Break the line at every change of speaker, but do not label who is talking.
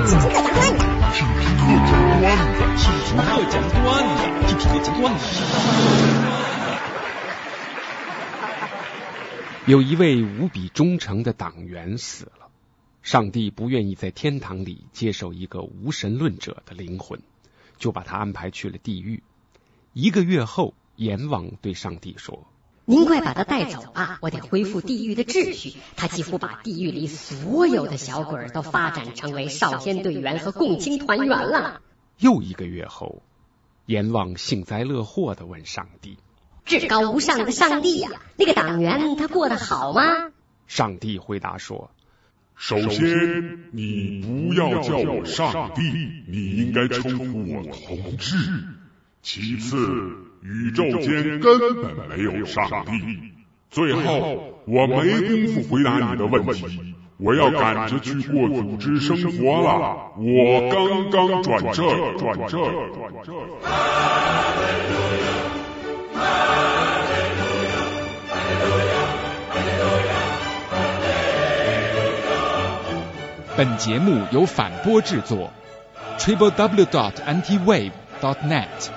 听听课讲段子，
听听课讲段子，
听听课讲段子，听听课讲段子。
有一位无比忠诚的党员死了，上帝不愿意在天堂里接受一个无神论者的灵魂，就把他安排去了地狱。一个月后，阎王对上帝说。
您快把他带走吧，我得恢复地狱的秩序。他几乎把地狱里所有的小鬼都发展成为少先队员和共青团员了。
又一个月后，阎王幸灾乐祸的问上帝：“
至高无上的上帝呀，那个党员他过得好吗？”
上帝回答说：“
首先，你不要叫我上帝，你应该称呼我同志。其次。”宇宙间根本没有上帝。最后，我没工夫回答你的问题，我要赶着去过组织生活了。我刚刚转正，转正，转正。
本节目由反播制作，triple w dot anti wave dot net。